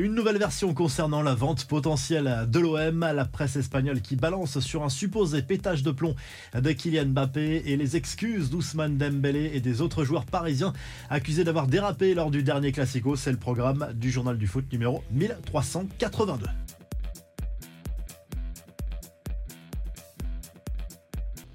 Une nouvelle version concernant la vente potentielle de l'OM, la presse espagnole qui balance sur un supposé pétage de plomb de Kylian Mbappé et les excuses d'Ousmane Dembélé et des autres joueurs parisiens accusés d'avoir dérapé lors du dernier Classico. C'est le programme du journal du foot numéro 1382.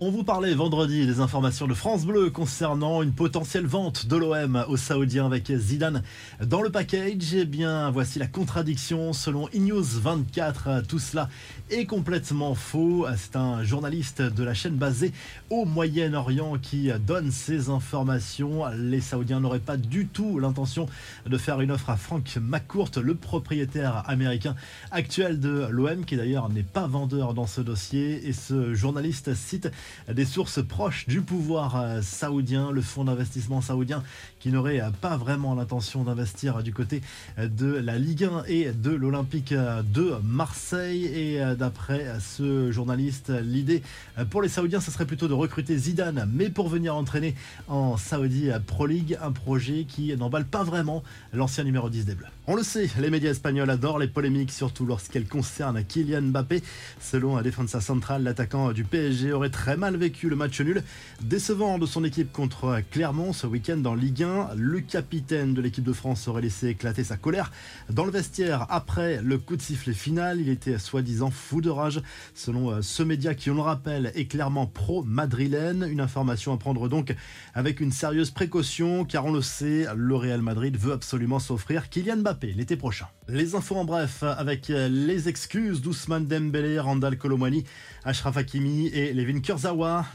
On vous parlait vendredi des informations de France Bleu concernant une potentielle vente de l'OM aux Saoudiens avec Zidane dans le package. Eh bien, voici la contradiction selon iNews 24. Tout cela est complètement faux. C'est un journaliste de la chaîne basée au Moyen-Orient qui donne ces informations. Les Saoudiens n'auraient pas du tout l'intention de faire une offre à Frank McCourt, le propriétaire américain actuel de l'OM, qui d'ailleurs n'est pas vendeur dans ce dossier. Et ce journaliste cite des sources proches du pouvoir euh, saoudien, le fonds d'investissement saoudien qui n'aurait euh, pas vraiment l'intention d'investir du côté euh, de la Ligue 1 et de l'Olympique de Marseille. Et d'après ce journaliste, l'idée pour les Saoudiens, ce serait plutôt de recruter Zidane, mais pour venir entraîner en Saudi Pro League, un projet qui n'emballe pas vraiment l'ancien numéro 10 des Bleus. On le sait, les médias espagnols adorent les polémiques, surtout lorsqu'elles concernent Kylian Mbappé. Selon la défense centrale, l'attaquant du PSG aurait très mal vécu le match nul décevant de son équipe contre Clermont ce week-end en Ligue 1. Le capitaine de l'équipe de France aurait laissé éclater sa colère dans le vestiaire après le coup de sifflet final. Il était soi-disant fou de rage. Selon euh, ce média qui, on le rappelle, est clairement pro-madrilène. Une information à prendre donc avec une sérieuse précaution car on le sait, le Real Madrid veut absolument s'offrir Kylian Mbappé l'été prochain. Les infos en bref avec les excuses d'Ousmane Dembélé, Randall Colomwani, Ashraf Hakimi et Levin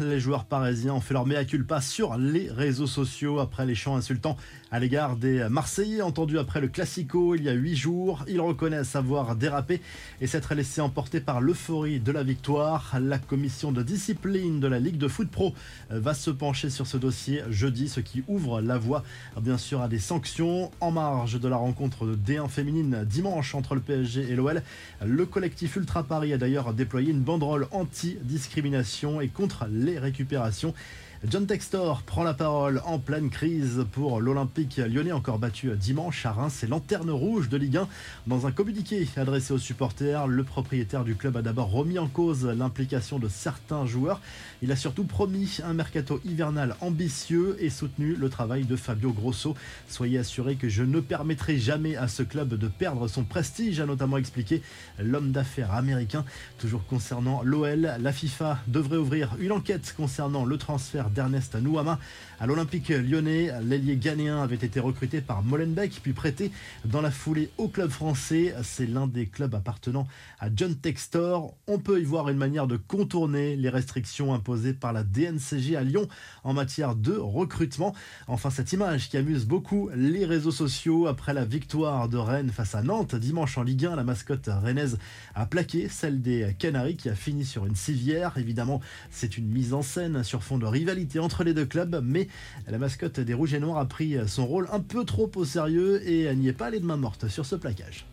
Les joueurs parisiens ont fait leur mea culpa sur les réseaux sociaux après les chants insultants à l'égard des Marseillais entendus après le Classico il y a huit jours. Ils reconnaissent avoir dérapé et s'être laissés emporter par l'euphorie de la victoire. La commission de discipline de la Ligue de Foot Pro va se pencher sur ce dossier jeudi, ce qui ouvre la voie bien sûr à des sanctions en marge de la rencontre D1 féminine dimanche entre le PSG et l'OL. Le collectif Ultra Paris a d'ailleurs déployé une banderole anti-discrimination et contre les récupérations. John Textor prend la parole en pleine crise pour l'Olympique lyonnais, encore battu dimanche à Reims. C'est lanterne rouge de Ligue 1. Dans un communiqué adressé aux supporters, le propriétaire du club a d'abord remis en cause l'implication de certains joueurs. Il a surtout promis un mercato hivernal ambitieux et soutenu le travail de Fabio Grosso. Soyez assurés que je ne permettrai jamais à ce club de perdre son prestige, a notamment expliqué l'homme d'affaires américain. Toujours concernant l'OL, la FIFA devrait ouvrir une enquête concernant le transfert d'Ernest Nouama à l'Olympique lyonnais. L'ailier ghanéen avait été recruté par Molenbeek puis prêté dans la foulée au club français. C'est l'un des clubs appartenant à John Textor. On peut y voir une manière de contourner les restrictions imposées par la DNCG à Lyon en matière de recrutement. Enfin, cette image qui amuse beaucoup les réseaux sociaux après la victoire de Rennes face à Nantes dimanche en Ligue 1, la mascotte rennaise a plaqué celle des Canaries qui a fini sur une civière. Évidemment, c'est une mise en scène sur fond de rivalité entre les deux clubs, mais la mascotte des Rouges et Noirs a pris son rôle un peu trop au sérieux et n'y est pas allée de main morte sur ce plaquage.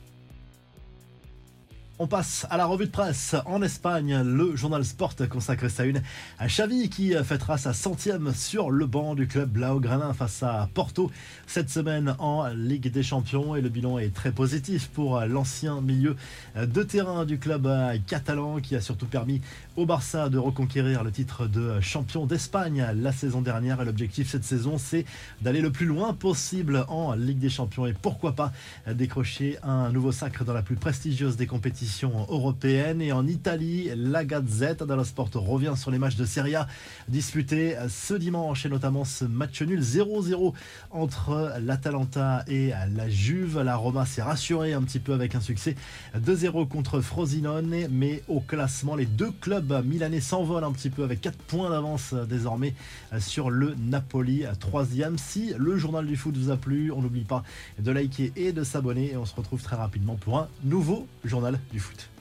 On passe à la revue de presse. En Espagne. Le journal Sport consacre sa une à Xavi qui fêtera sa centième sur le banc du club Blaugrana face à Porto cette semaine en Ligue des Champions. Et le bilan est très positif pour l'ancien milieu de terrain du club catalan qui a surtout permis au Barça de reconquérir le titre de champion d'Espagne la saison dernière. Et l'objectif cette saison c'est d'aller le plus loin possible en Ligue des Champions. Et pourquoi pas décrocher un nouveau sacre dans la plus prestigieuse des compétitions européenne. Et en Italie, la Gazette dello Sport revient sur les matchs de Serie A disputés ce dimanche et notamment ce match nul 0-0 entre l'Atalanta et la Juve. La Roma s'est rassurée un petit peu avec un succès 2-0 contre Frosinone, mais au classement, les deux clubs milanais s'envolent un petit peu avec 4 points d'avance désormais sur le Napoli, troisième. Si le journal du foot vous a plu, on n'oublie pas de liker et de s'abonner et on se retrouve très rapidement pour un nouveau journal du foot.